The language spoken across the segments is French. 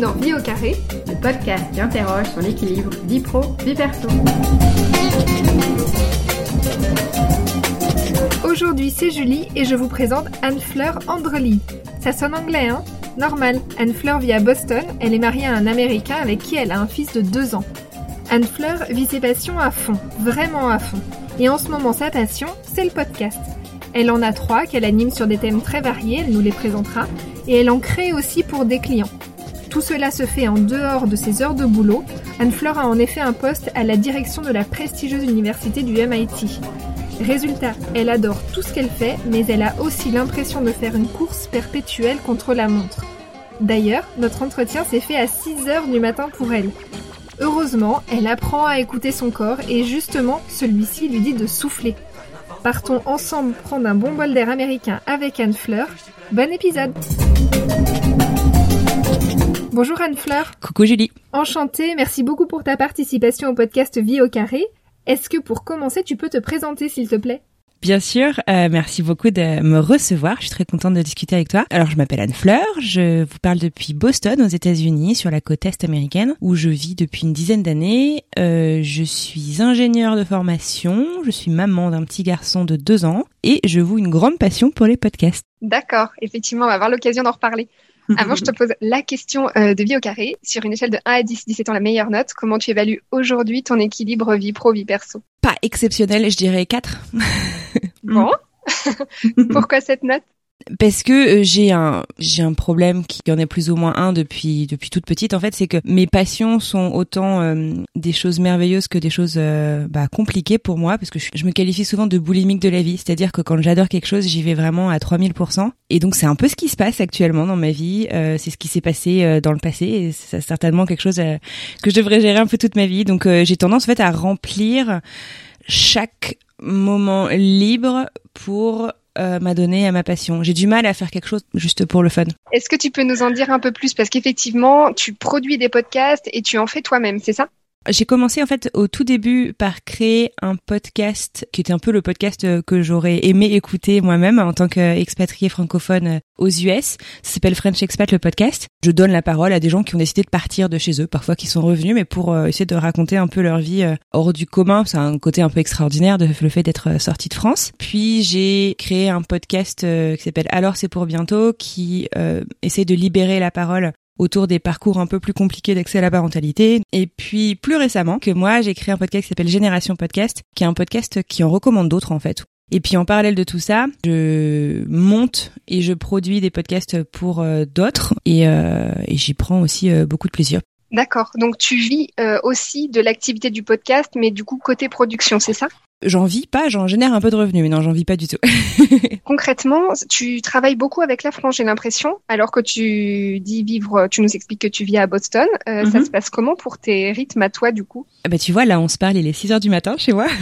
dans Vie au carré, le podcast qui interroge sur l'équilibre vie pro, vie perso. Aujourd'hui c'est Julie et je vous présente Anne-Fleur Andrely. Ça sonne anglais hein? Normal, Anne-Fleur vit à Boston, elle est mariée à un Américain avec qui elle a un fils de 2 ans. Anne-Fleur vit ses passions à fond, vraiment à fond. Et en ce moment sa passion, c'est le podcast. Elle en a trois qu'elle anime sur des thèmes très variés, elle nous les présentera, et elle en crée aussi pour des clients. Tout cela se fait en dehors de ses heures de boulot. Anne-Fleur a en effet un poste à la direction de la prestigieuse université du MIT. Résultat, elle adore tout ce qu'elle fait, mais elle a aussi l'impression de faire une course perpétuelle contre la montre. D'ailleurs, notre entretien s'est fait à 6 heures du matin pour elle. Heureusement, elle apprend à écouter son corps et justement, celui-ci lui dit de souffler. Partons ensemble prendre un bon bol d'air américain avec Anne Fleur. Bon épisode Bonjour Anne Fleur. Coucou Julie. Enchantée, merci beaucoup pour ta participation au podcast Vie au carré. Est-ce que pour commencer, tu peux te présenter s'il te plaît? Bien sûr, euh, merci beaucoup de me recevoir. Je suis très contente de discuter avec toi. Alors, je m'appelle Anne Fleur. Je vous parle depuis Boston, aux États-Unis, sur la côte est américaine, où je vis depuis une dizaine d'années. Euh, je suis ingénieure de formation. Je suis maman d'un petit garçon de deux ans et je vous une grande passion pour les podcasts. D'accord. Effectivement, on va avoir l'occasion d'en reparler. Avant, je te pose la question euh, de vie au carré. Sur une échelle de 1 à 10, 17 ans la meilleure note, comment tu évalues aujourd'hui ton équilibre vie pro, vie perso? Pas exceptionnel, je dirais 4. bon. Pourquoi cette note? Parce que euh, j'ai un j'ai un problème qui en est plus ou moins un depuis depuis toute petite en fait c'est que mes passions sont autant euh, des choses merveilleuses que des choses euh, bah, compliquées pour moi parce que je, me qualifie souvent de boulimique de la vie. C'est-à-dire que quand j'adore quelque chose j'y vais vraiment à 3000% et donc c'est un peu ce qui se passe actuellement dans ma vie c'est ce qui s'est passé dans le passé et c'est certainement quelque chose que je devrais gérer un peu toute ma vie. Donc j'ai tendance en fait à remplir chaque moment libre pour euh, m'a donné à ma passion. J'ai du mal à faire quelque chose juste pour le fun. Est-ce que tu peux nous en dire un peu plus? Parce qu'effectivement, tu produis des podcasts et tu en fais toi-même, c'est ça? J'ai commencé en fait au tout début par créer un podcast qui était un peu le podcast euh, que j'aurais aimé écouter moi-même en tant qu'expatrié francophone euh, aux US. Ça s'appelle French Expat le podcast. Je donne la parole à des gens qui ont décidé de partir de chez eux, parfois qui sont revenus, mais pour euh, essayer de raconter un peu leur vie hors du commun. C'est un côté un peu extraordinaire de le fait d'être sorti de France. Puis j'ai créé un podcast qui s'appelle Alors c'est pour bientôt, qui essaie de libérer la parole autour des parcours un peu plus compliqués d'accès à la parentalité. Et puis plus récemment que moi, j'ai créé un podcast qui s'appelle Génération Podcast, qui est un podcast qui en recommande d'autres en fait. Et puis en parallèle de tout ça, je monte et je produis des podcasts pour euh, d'autres et, euh, et j'y prends aussi euh, beaucoup de plaisir. D'accord. Donc tu vis aussi de l'activité du podcast, mais du coup côté production, c'est ça? J'en vis pas, j'en génère un peu de revenus, mais non, j'en vis pas du tout. Concrètement, tu travailles beaucoup avec la France, j'ai l'impression, alors que tu dis vivre, tu nous expliques que tu vis à Boston. Euh, ça mhm. se passe comment pour tes rythmes à toi, du coup? Bah tu vois, là, on se parle, il est 6 heures du matin chez moi.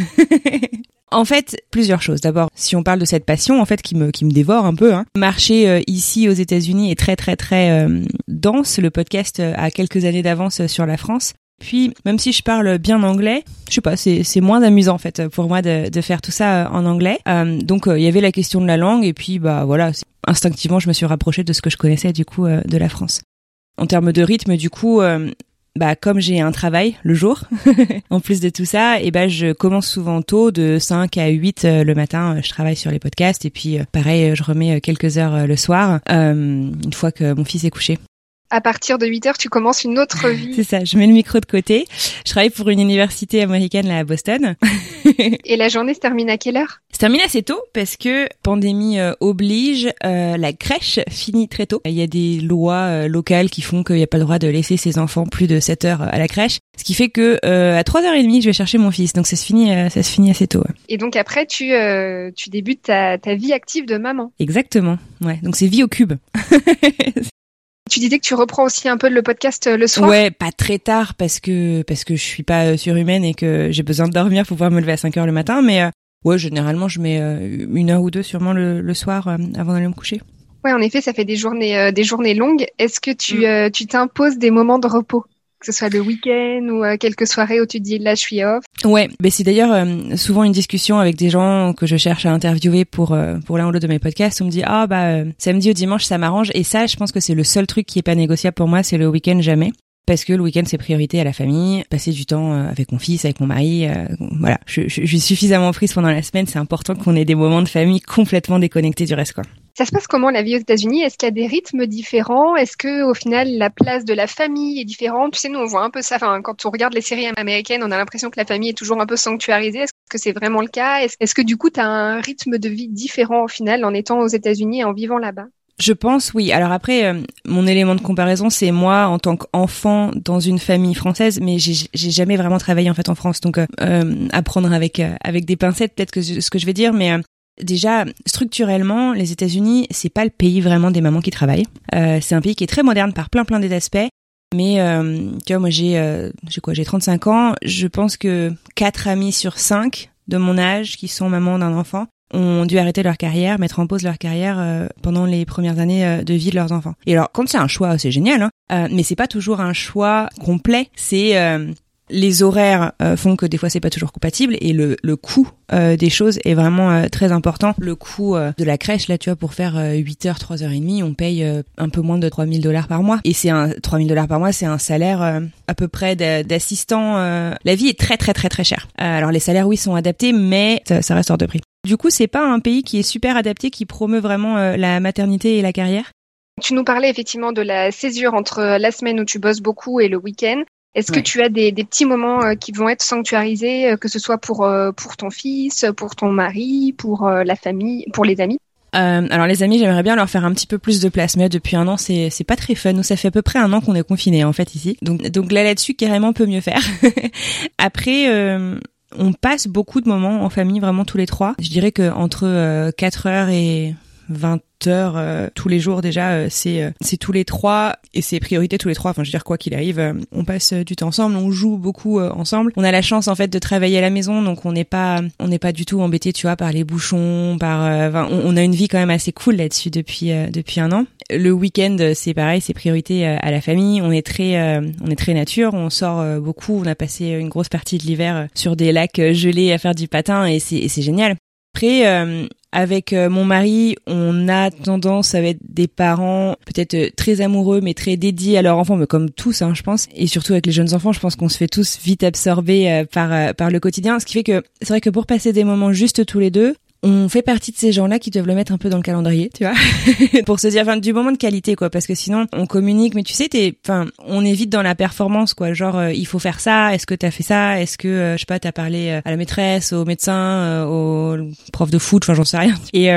En fait, plusieurs choses. D'abord, si on parle de cette passion, en fait, qui me qui me dévore un peu, hein. marché euh, ici aux États-Unis est très très très euh, dense. Le podcast a quelques années d'avance sur la France. Puis, même si je parle bien anglais, je sais pas, c'est, c'est moins amusant en fait pour moi de, de faire tout ça euh, en anglais. Euh, donc, euh, il y avait la question de la langue et puis bah voilà, instinctivement, je me suis rapprochée de ce que je connaissais du coup de la France. En termes de rythme, du coup, bah comme j'ai un travail le jour, en plus de tout ça, et eh ben je commence souvent tôt, de 5 à 8 le matin, je travaille sur les podcasts et puis pareil, je remets quelques heures le soir, une fois que mon fils est couché à partir de 8 heures, tu commences une autre vie. C'est ça, je mets le micro de côté. Je travaille pour une université américaine là à Boston. Et la journée se termine à quelle heure? Se termine assez tôt parce que pandémie euh, oblige, euh, la crèche finit très tôt. Il y a des lois euh, locales qui font qu'il n'y a pas le droit de laisser ses enfants plus de 7 heures à la crèche, ce qui fait que à 3h30, je vais chercher mon fils. Donc ça se finit ça se finit assez tôt. Et donc après tu tu débutes ta, ta vie active de maman. Exactement. Ouais, donc c'est vie au cube. Tu disais que tu reprends aussi un peu le podcast euh, le soir? Ouais, pas très tard parce que parce que je suis pas euh, surhumaine et que j'ai besoin de dormir pour pouvoir me lever à 5 heures le matin. Mais euh, ouais, généralement je mets une heure ou deux sûrement le, soir avant d'aller me coucher. Ouais, en effet, ça fait des journées des journées longues. Est-ce que tu mm. tu t'imposes des moments de repos? Que ce soit le week-end ou quelques soirées où tu dis là je suis off. Ouais, mais c'est d'ailleurs souvent une discussion avec des gens que je cherche à interviewer pour pour l'un ou l'autre de mes podcasts. On me dit ah bah samedi ou dimanche ça m'arrange et ça je pense que c'est le seul truc qui est pas négociable pour moi, c'est le week-end jamais parce que le week-end c'est priorité à la famille, passer du temps euh, avec mon fils, avec mon mari. Euh, voilà, je, suis suffisamment prise pendant la semaine. C'est important qu'on ait des moments de famille complètement déconnectés du reste, quoi. Ça se passe comment la vie aux États-Unis? Est-ce qu'il y a des rythmes différents? Est-ce que au final la place de la famille est différente? Tu sais, nous on voit un peu ça. Enfin, quand on regarde les séries américaines, on a l'impression que la famille est toujours un peu sanctuarisée. Est-ce que c'est vraiment le cas? Est-ce que du coup tu as un rythme de vie différent au final en étant aux États-Unis et en vivant là-bas? Je pense oui. Alors après, euh, mon élément de comparaison, c'est moi en tant qu'enfant dans une famille française, mais j'ai jamais vraiment travaillé en fait en France, donc euh, euh apprendre avec euh, avec des pincettes, peut-être que ce que je vais dire, mais déjà structurellement, les États-Unis, c'est pas le pays vraiment des mamans qui travaillent. c'est un pays qui est très moderne par plein plein d'aspects. Mais tu vois, moi j'ai j'ai quoi, j'ai 35 ans. Je pense que quatre amis sur cinq de mon âge qui sont mamans d'un enfant ont dû arrêter leur carrière, mettre en pause leur carrière euh, pendant les premières années euh, de vie de leurs enfants. Et alors, quand c'est un choix, c'est génial, hein, euh, mais c'est pas toujours un choix complet. C'est les horaires euh, font que des fois c'est pas toujours compatible et le, le coût euh, des choses est vraiment euh, très important. Le coût de la crèche là, tu vois, pour faire 8 heures, 3 heures et demie, on paye un peu moins de 3000 dollars par mois et c'est un 3000 dollars par mois, c'est un salaire à peu près d'assistant. la vie est très très très très chère. alors les salaires oui sont adaptés, mais ça, ça reste hors de prix. Du coup, c'est pas un pays qui est super adapté, qui promeut vraiment la maternité et la carrière? Tu nous parlais effectivement de la césure entre la semaine où tu bosses beaucoup et le week-end. Est-ce que tu as des, des, petits moments euh, qui vont être sanctuarisés, euh, que ce soit pour, euh, pour ton fils, pour ton mari, pour la famille, pour les amis? Euh, alors les amis, j'aimerais bien leur faire un petit peu plus de place, mais depuis un an, c'est c'est pas très fun. Nous, ça fait à peu près un an qu'on est confinés en fait ici. Donc donc là là-dessus, carrément peut mieux faire. Après. On passe beaucoup de moments en famille, vraiment tous les trois. Je dirais que entre 4 heures et 20 heures euh, tous les jours déjà euh, c'est euh, c'est tous les trois et c'est priorité tous les trois enfin je veux dire quoi qu'il arrive on passe du temps ensemble on joue beaucoup ensemble. On a la chance en fait de travailler à la maison donc on n'est pas on n'est pas du tout embêté tu vois par les bouchons par enfin, on, a une vie quand même assez cool là-dessus depuis depuis un an. Le week-end c'est pareil c'est priorité à la famille. On est très on est très nature on sort beaucoup on a passé une grosse partie de l'hiver sur des lacs gelés à faire du patin et c'est c'est génial. Après, avec euh, mon mari, on a tendance à être des parents peut-être euh, très amoureux, mais très dédiés à leurs enfants, mais comme tous, hein, je pense. Et surtout avec les jeunes enfants, je pense qu'on se fait tous vite absorber euh, par par le quotidien. Ce qui fait que c'est vrai que pour passer des moments juste tous les deux, on fait partie de ces gens-là qui doivent le mettre un peu dans le calendrier, tu vois, pour se dire, enfin, du moment de qualité, quoi, parce que sinon, on communique, mais tu sais, t'es, enfin, on est vite dans la performance, quoi, genre, euh, il faut faire ça, est-ce que t'as fait ça, est-ce que, euh, je sais pas, t'as parlé euh, à la maîtresse, au médecin, au prof de foot, enfin, j'en sais rien. Et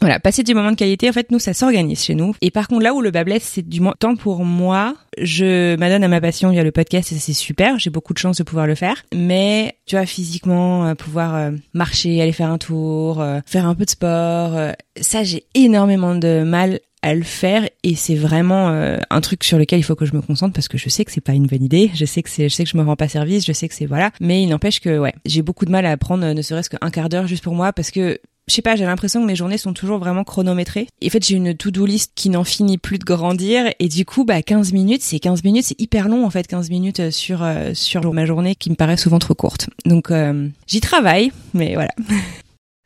voilà, passer du moment de qualité, en fait, nous, ça s'organise chez nous. Et par contre, là où le bas blesse, c'est du temps pour moi. Je m'adonne à ma passion via le podcast et c'est super. J'ai beaucoup de chance de pouvoir le faire. Mais, tu vois, physiquement, euh, pouvoir euh, marcher, aller faire un tour, euh, faire un peu de sport, ça, j'ai énormément de mal à le faire et c'est vraiment un truc sur lequel il faut que je me concentre parce que je sais que c'est pas une bonne idée, je sais que c'est je sais que je me rends pas service, je sais que c'est voilà, mais il n'empêche que ouais, j'ai beaucoup de mal à prendre ne serait-ce qu'un quart d'heure juste pour moi parce que je sais pas, j'ai l'impression que mes journées sont toujours vraiment chronométrées. Et en fait, j'ai une to-do list qui n'en finit plus de grandir. Et du coup, bah, 15 minutes, c'est 15 minutes, c'est hyper long, en fait, 15 minutes euh, sur, euh, sur ma journée qui me paraît souvent trop courte. Donc, euh, j'y travaille, mais voilà.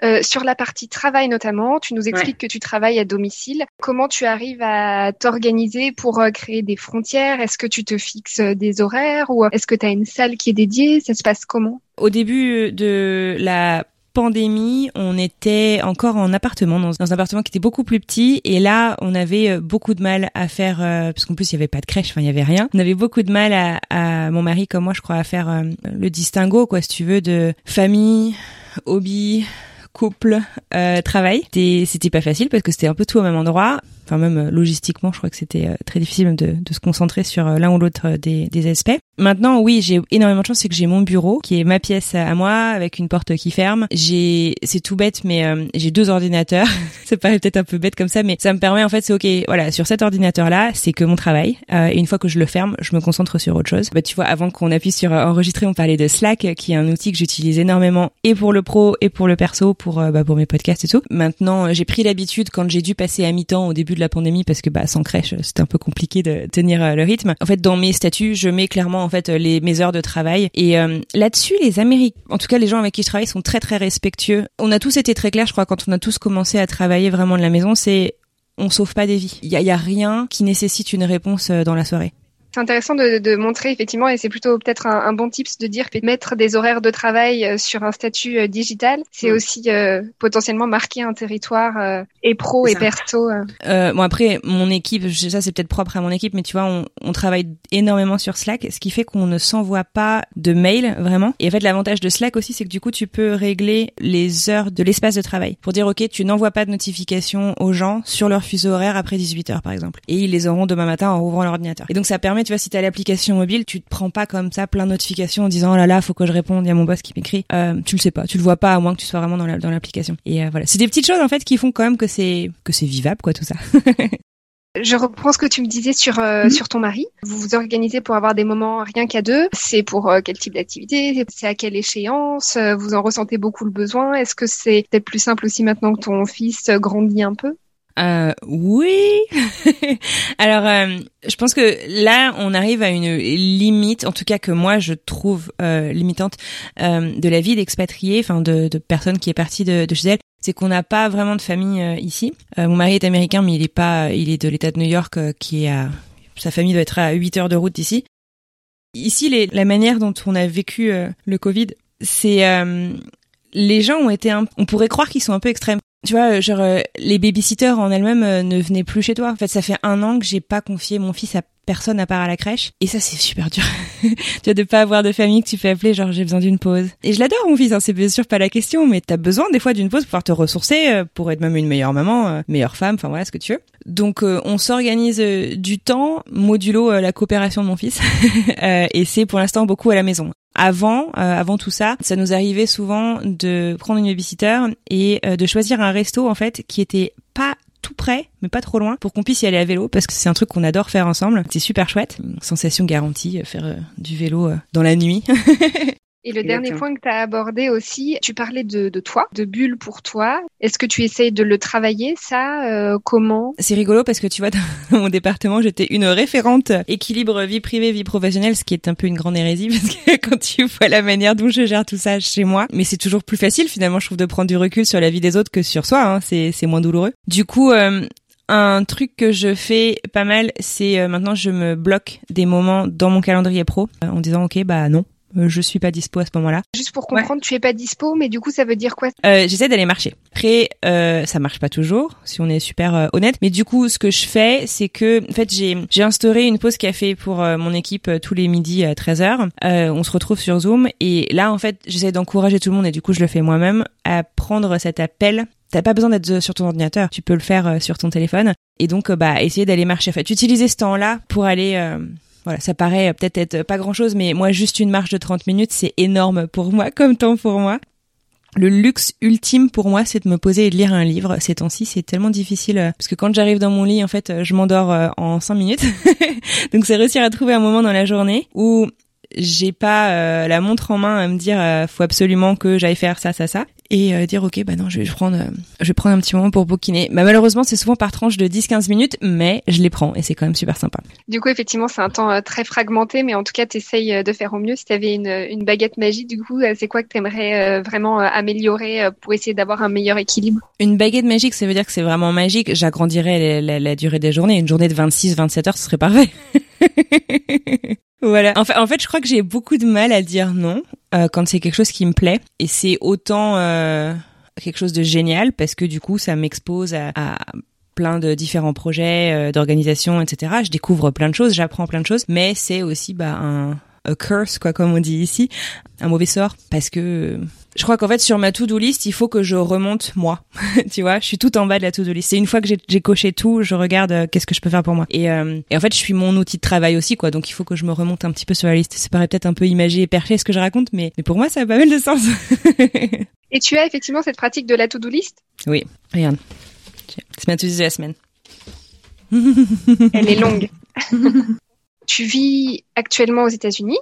Euh, sur la partie travail notamment, tu nous expliques que tu travailles à domicile. Comment tu arrives à t'organiser pour créer des frontières? Est-ce que tu te fixes des horaires? Ou est-ce que tu as une salle qui est dédiée? Ça se passe comment? Au début de la pandémie, on était encore en appartement, dans, un appartement qui était beaucoup plus petit, et là, on avait euh, beaucoup de mal à faire, euh, parce qu'en plus, il y avait pas de crèche, enfin, il y avait rien. On avait beaucoup de mal à, à mon mari comme moi, je crois, à faire euh, le distinguo, quoi, si tu veux, de famille, hobby, couple, euh, travail. C'était pas facile parce que c'était un peu tout au même endroit. Enfin même logistiquement, je crois que c'était très difficile de, de, se concentrer sur l'un ou l'autre des, des, aspects. Maintenant, oui, j'ai énormément de chance, c'est que j'ai mon bureau qui est ma pièce à moi avec une porte qui ferme. J'ai, c'est tout bête, mais euh, j'ai deux ordinateurs. ça paraît peut-être un peu bête comme ça, mais ça me permet en fait, c'est ok. Voilà, sur cet ordinateur-là, c'est que mon travail. Euh, et une fois que je le ferme, je me concentre sur autre chose. Bah, tu vois, avant qu'on appuie sur euh, enregistrer, on parlait de Slack, qui est un outil que j'utilise énormément et pour le pro et pour le perso, pour bah, pour mes podcasts et tout. Maintenant, j'ai pris l'habitude quand j'ai dû passer à mi-temps au début de la pandémie parce que bah sans crèche, c'était un peu compliqué de tenir le rythme. En fait, dans mes statuts, je mets clairement en fait les mes heures de travail. Et euh, là-dessus, les Américains, en tout cas les gens avec qui je travaille, sont très très respectueux. On a tous été très clairs, je crois, quand on a tous commencé à travailler vraiment de la maison, c'est on sauve pas des vies. Il y a, y a rien qui nécessite une réponse euh, dans la soirée. C'est intéressant de, de, montrer effectivement, et c'est plutôt peut-être un, un, bon tips de dire que mettre des horaires de travail euh, sur un statut euh, digital, c'est mm. aussi euh, potentiellement marquer un territoire euh, et pro et perso. Euh. bon après, mon équipe, ça c'est peut-être propre à mon équipe, mais tu vois, on, on travaille énormément sur Slack, ce qui fait qu'on ne s'envoie pas de mail vraiment. Et en fait, l'avantage de Slack aussi, c'est que du coup, tu peux régler les heures de l'espace de travail pour dire ok, tu n'envoies pas de notifications aux gens sur leur fuseau horaire après 18 heures par exemple, et ils les auront demain matin en ouvrant l'ordinateur. Et donc ça permet tu vois, si t'as l'application mobile, tu te prends pas comme ça plein de notifications en disant oh là là, faut que je réponde, il y a mon boss qui m'écrit. Euh, tu le sais pas, tu le vois pas à moins que tu sois vraiment dans dans l'application. Et euh, voilà, c'est des petites choses en fait qui font quand même que c'est que c'est vivable quoi tout ça. Je reprends ce que tu me disais sur euh, mhm. sur ton mari. Vous vous organisez pour avoir des moments rien qu'à deux. C'est pour euh, quel type d'activité? C'est à quelle échéance? Vous en ressentez beaucoup le besoin? Est-ce que c'est peut-être plus simple aussi maintenant que ton fils grandit un peu? Euh, oui. Alors, euh, je pense que là, on arrive à une limite, en tout cas que moi je trouve euh, limitante euh, de la vie d'expatriés, enfin de, de personnes qui est partie de, de chez elle. C'est qu'on n'a pas vraiment de famille ici. mon mari est américain, mais il est pas, il est de l'État de New York, qui est sa famille doit être à 8 heures de route d'ici. Ici, la manière dont on a vécu le Covid, c'est les gens ont été, un, on pourrait croire qu'ils sont un peu extrêmes tu vois, genre euh, les babysitters en elles-mêmes euh, ne venaient plus chez toi. En fait, ça fait un an que j'ai pas confié mon fils à personne à part à la crèche. Et ça, c'est super dur. tu vois, de pas avoir de famille que tu fais appeler, genre j'ai besoin d'une pause. Et je l'adore, mon fils, hein, c'est bien sûr pas la question, mais t'as besoin des fois d'une pause pour pouvoir te ressourcer, euh, pour être même une meilleure maman, meilleure femme, enfin voilà ce que tu veux. Donc on s'organise du temps, modulo la coopération de mon fils. et c'est pour l'instant beaucoup à la maison avant, euh, avant tout ça, ça nous arrivait souvent de prendre une babysitter et euh, de choisir un resto en fait qui était pas tout près, mais pas trop loin, pour qu'on puisse y aller à vélo, parce que c'est un truc qu'on adore faire ensemble. C'est super chouette, sensation garantie, euh, faire du vélo dans la nuit. Et le dernier point que tu as abordé aussi, tu parlais de, de toi, de bulle pour toi. Est-ce que tu essayes de le travailler, ça euh, Comment? C'est rigolo parce que tu vois, dans mon département, j'étais une référente équilibre vie privée, vie professionnelle, ce qui est un peu une grande hérésie parce que quand tu vois la manière dont je gère tout ça chez moi, mais c'est toujours plus facile finalement, je trouve, de prendre du recul sur la vie des autres que sur soi. Hein. C'est, moins douloureux. Du coup, euh, un truc que je fais pas mal, c'est euh, maintenant je me bloque des moments dans mon calendrier pro en disant ok bah non, euh, je suis pas dispo à ce moment-là. Juste pour comprendre, tu es pas dispo, mais du coup, ça veut dire quoi? Euh, J'essaie d'aller marcher. Après, euh, ça marche pas toujours, si on est super euh, honnête. Mais du coup, ce que je fais, c'est que, en fait, j'ai j'ai instauré une pause café pour mon équipe tous les midis à 13h. on se retrouve sur Zoom et là, en fait, j'essaie d'encourager tout le monde et du coup, je le fais moi-même à prendre cet appel T'as pas besoin d'être sur ton ordinateur, tu peux le faire sur ton téléphone. Et donc, bah, essayer d'aller marcher. En fait, utiliser ce temps-là pour aller voilà, ça paraît peut-être être pas grand-chose, mais moi, juste une marche de 30 minutes, c'est énorme pour moi, comme temps pour moi. Le luxe ultime pour moi, c'est de me poser et de lire un livre. Ces temps-ci, c'est tellement difficile euh, parce que quand j'arrive dans mon lit, en fait, je m'endors euh, en 5 minutes. Donc, c'est réussir à trouver un moment dans la journée où j'ai pas euh, la montre en main à me dire faut absolument que j'aille faire ça ça ça et euh, dire ok bah non je vais prendre euh, je vais prendre un petit moment pour bouquiner. Bah malheureusement c'est souvent par tranche de 10-15 minutes mais je les prends et c'est quand même super sympa. Du coup effectivement c'est un temps euh, très fragmenté mais en tout cas tu essayes de faire au mieux. Si tu avais une, une baguette magique du coup c'est quoi que tu aimerais vraiment améliorer pour essayer d'avoir un meilleur équilibre? Une baguette magique ça veut dire que c'est vraiment magique. J'agrandirais la, la, durée des journées. Une journée de 26-27 heures ce serait parfait. Voilà. En fait, je crois que j'ai beaucoup de mal à dire non euh, quand c'est quelque chose qui me plaît. Et c'est autant euh, quelque chose de génial parce que du coup, ça m'expose à, à plein de différents projets, euh, d'organisation, etc. Je découvre plein de choses, j'apprends plein de choses, mais c'est aussi bah, un curse, quoi, comme on dit ici, un mauvais sort, parce que je crois qu'en fait sur ma to-do list, il faut que je remonte moi. tu vois, je suis tout en bas de la to-do list. C'est une fois que j'ai coché tout, je regarde euh, qu'est-ce que je peux faire pour moi. Et, euh, et, en fait, je suis mon outil de travail aussi, quoi. Donc il faut que je me remonte un petit peu sur la liste. Ça paraît peut-être un peu imagé et perché ce que je raconte, mais, mais pour moi, ça a pas mal de sens. et tu as effectivement cette pratique de la to-do list? Oui, regarde. C'est ma to-do de la semaine. Elle est longue. tu vis actuellement aux États-Unis?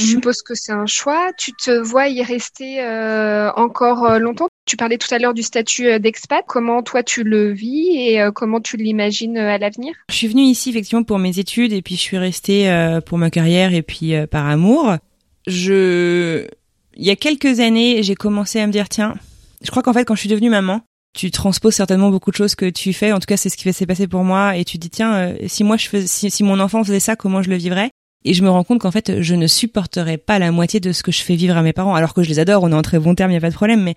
Je mhm. suppose que c'est un choix. Tu te vois y rester euh, encore euh, longtemps? Tu parlais tout à l'heure du statut euh, d'expat. Comment toi tu le vis et comment tu l'imagines à l'avenir? Je suis venue ici effectivement pour mes études et puis je suis restée pour ma carrière et puis par amour. Je, il y a quelques années, j'ai commencé à me dire tiens, je crois qu'en fait quand je suis devenue maman, tu transposes certainement beaucoup de choses que tu fais. En tout cas, c'est ce qui s'est passé pour moi. Et tu te dis tiens, si moi je faisais, si mon enfant faisait ça, comment je le vivrais? Et je me rends compte qu'en fait, je ne supporterais pas la moitié de ce que je fais vivre à mes parents, alors que je les adore, on est en très bon terme, il n'y a pas de problème, mais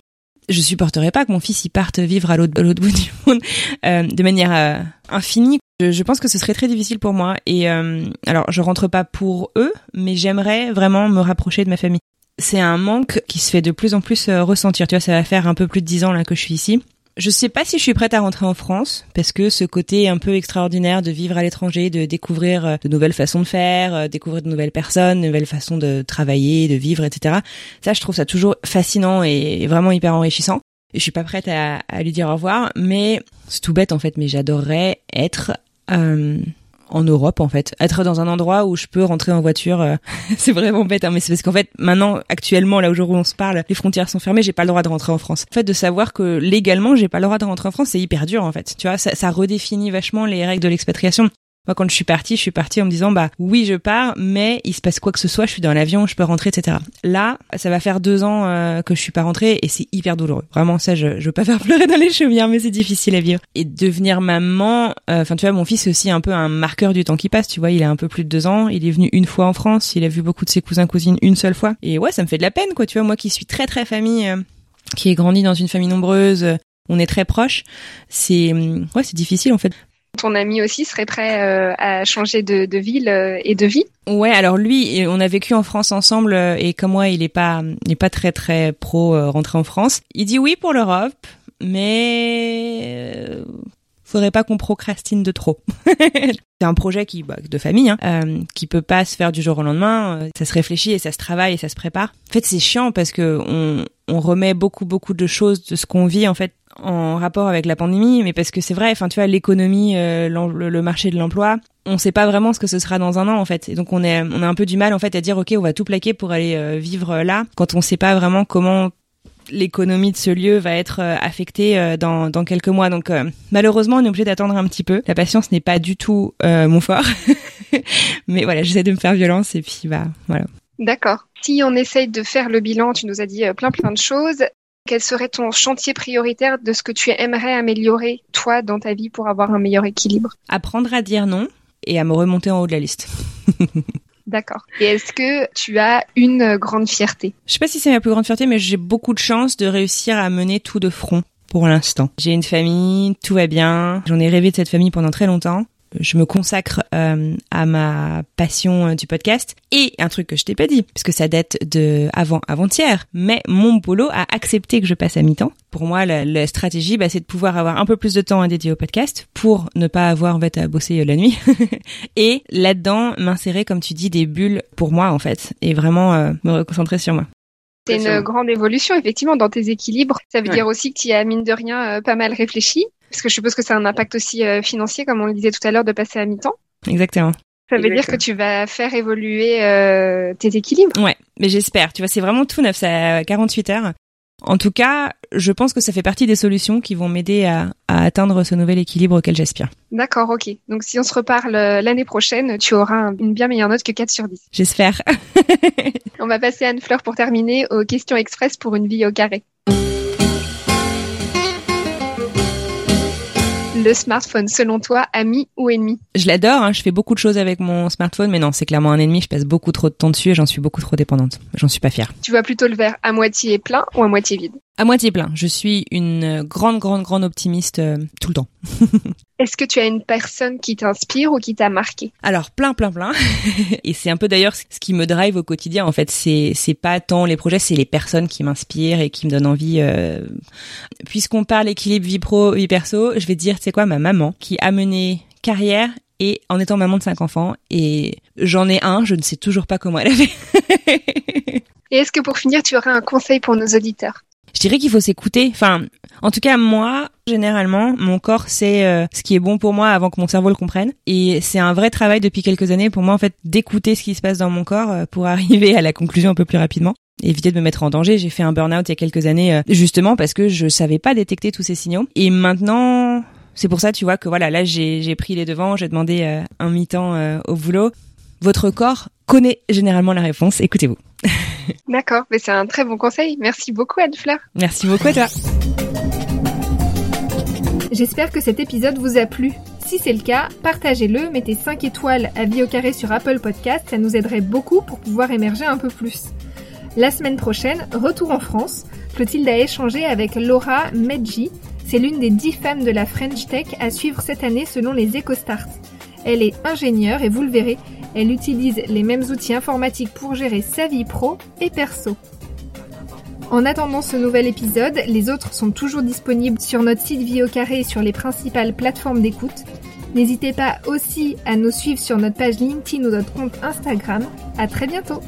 je supporterais pas que mon fils y parte vivre à l'autre bout du monde euh, de manière euh, infinie. Je, je, pense que ce serait très difficile pour moi. Et euh, alors, je rentre pas pour eux, mais j'aimerais vraiment me rapprocher de ma famille. C'est un manque qui se fait de plus en plus euh, ressentir. Tu vois, ça va faire un peu plus de dix ans là que je suis ici. Je sais pas si je suis prête à rentrer en France parce que ce côté un peu extraordinaire de vivre à l'étranger, de découvrir euh, de nouvelles façons de faire, euh, découvrir de nouvelles personnes, de nouvelles façons de travailler, de vivre, etc. Ça, je trouve ça toujours fascinant et vraiment hyper enrichissant. Je suis pas prête à, lui dire au revoir, mais c'est tout bête en fait. Mais j'adorerais être euh, en Europe en fait, être dans un endroit où je peux rentrer en voiture. Euh, c'est vraiment bête, hein, mais c'est parce qu'en fait maintenant, actuellement, là où on se parle, les frontières sont fermées, j'ai pas le droit de rentrer en France. En fait, de savoir que légalement, j'ai pas le droit de rentrer en France, c'est hyper dur en fait. Tu vois, ça, ça redéfinit vachement les règles de l'expatriation. Moi, quand je suis partie, je suis partie en me disant, bah oui, je pars, mais il se passe quoi que ce soit, je suis dans l'avion, je peux rentrer, etc. Là, ça va faire deux ans euh, que je suis pas rentrée et c'est hyper douloureux. Vraiment, ça, je, je veux pas faire pleurer dans les chaumières, mais c'est difficile à vivre. Et devenir maman, euh, enfin, tu vois, mon fils c'est aussi un peu un marqueur du temps qui passe. Tu vois, il a un peu plus de deux ans, il est venu une fois en France, il a vu beaucoup de ses cousins cousines une seule fois. Et ouais, ça me fait de la peine, quoi. Tu vois, moi qui suis très très famille, euh, qui ai grandi dans une famille nombreuse on est très proches. C'est ouais, c'est difficile en fait. Ton ami aussi serait prêt euh, à changer de, de ville euh, et de vie? Ouais, alors lui, on a vécu en France ensemble euh, et comme moi, il est pas, pas très très pro rentrer en France. Il dit oui pour l'Europe, mais faudrait pas qu'on procrastine de trop. c'est un projet qui bah, de famille, hein, euh, qui peut pas se faire du jour au lendemain. Ça se réfléchit et ça se travaille et ça se prépare. En fait, c'est chiant parce que on, on remet beaucoup beaucoup de choses de ce qu'on vit en fait en rapport avec la pandémie, mais parce que c'est vrai, enfin tu vois, l'économie, euh, le, marché de l'emploi, on sait pas vraiment ce que ce sera dans un an en fait, et donc on est on a un peu du mal en fait à dire ok on va tout plaquer pour aller euh, vivre là, quand on sait pas vraiment comment l'économie de ce lieu va être euh, affectée dans, dans quelques mois. Donc malheureusement, on est obligé d'attendre un petit peu. La patience n'est pas du tout mon fort, mais voilà, j'essaie de me faire violence et puis bah voilà. D'accord. Si on essaye de faire le bilan, tu nous as dit plein plein de choses. Quel serait ton chantier prioritaire de ce que tu aimerais améliorer, toi, dans ta vie pour avoir un meilleur équilibre? Apprendre à dire non et à me remonter en haut de la liste. D'accord. Et est-ce que tu as une grande fierté? Je sais pas si c'est ma plus grande fierté, mais j'ai beaucoup de chance de réussir à mener tout de front pour l'instant. J'ai une famille, tout va bien. J'en ai rêvé de cette famille pendant très longtemps je me consacre euh, à ma passion euh, du podcast. Et un truc que je t'ai pas dit puisque ça date de avant avant-hier mais mon boulot a accepté que je passe à mi-temps. Pour moi la, stratégie bah, c'est de pouvoir avoir un peu plus de temps à dédier au podcast pour ne pas avoir en fait à bosser euh, la nuit. Et là-dedans m'insérer comme tu dis des bulles pour moi en fait et vraiment me reconcentrer sur moi. C'est une grande évolution, effectivement, dans tes équilibres. Ça veut dire aussi que tu as, mine de rien, pas mal réfléchi. Parce que je suppose que c'est un impact aussi euh, financier, comme on le disait tout à l'heure, de passer à mi-temps. Exactement. Ça veut dire que tu vas faire évoluer euh, tes équilibres. Ouais, mais j'espère. Tu vois, c'est vraiment tout neuf, ça 48 heures. En tout cas, je pense que ça fait partie des solutions qui vont m'aider à, atteindre ce nouvel équilibre auquel j'aspire. D'accord, ok. Donc si on se reparle euh, l'année prochaine, tu auras une bien meilleure note que 4 sur 10. J'espère. on va passer à Anne-Fleur pour terminer aux questions express pour une vie au carré. Le smartphone, selon toi, ami ou ennemi Je l'adore, hein, je fais beaucoup de choses avec mon smartphone, mais non, c'est clairement un ennemi, je passe beaucoup trop de temps dessus et j'en suis beaucoup trop dépendante. J'en suis pas fière. Tu vois plutôt le verre à moitié plein ou à moitié vide À moitié plein. Je suis une grande, grande, grande optimiste euh, tout le temps. Est-ce que tu as une personne qui t'inspire ou qui t'a marqué? Alors plein, plein, plein. Et c'est un peu d'ailleurs ce qui me drive au quotidien. En fait, c'est c'est pas tant les projets, c'est les personnes qui m'inspirent et qui me donnent envie. Euh... Puisqu'on parle équilibre vie pro, vie perso, je vais dire, c'est quoi, ma maman qui a mené carrière et en étant maman de cinq enfants et j'en ai un, je ne sais toujours pas comment elle a fait. et est-ce que pour finir, tu aurais un conseil pour nos auditeurs? Je dirais qu'il faut s'écouter. Enfin, en tout cas, moi, généralement, mon corps c'est euh, ce qui est bon pour moi avant que mon cerveau le comprenne. Et c'est un vrai travail depuis quelques années pour moi, en fait, d'écouter ce qui se passe dans mon corps euh, pour arriver à la conclusion un peu plus rapidement. Éviter de me mettre en danger. J'ai fait un burn-out il y a quelques années, euh, justement parce que je savais pas détecter tous ces signaux. Et maintenant, c'est pour ça, tu vois, que voilà, là, j'ai pris les devants, j'ai demandé un mi-temps au boulot. Votre corps connaît généralement la réponse. Écoutez-vous. D'accord, mais c'est un très bon conseil. Merci beaucoup Anne-Fleur. Merci beaucoup à toi. J'espère que cet épisode vous a plu. Si c'est le cas, partagez-le, mettez 5 étoiles à vie au carré sur Apple Podcast, ça nous aiderait beaucoup pour pouvoir émerger un peu plus. La semaine prochaine, retour en France, Clotilde a échangé avec Laura Medji. C'est l'une des 10 femmes de la French Tech à suivre cette année selon les EcoStarts. Elle est ingénieure et vous le verrez, elle utilise les mêmes outils informatiques pour gérer sa vie pro et perso. En attendant ce nouvel épisode, les autres sont toujours disponibles sur notre site Vie carré et sur les principales plateformes d'écoute. N'hésitez pas aussi à nous suivre sur notre page LinkedIn ou notre compte Instagram. À très bientôt!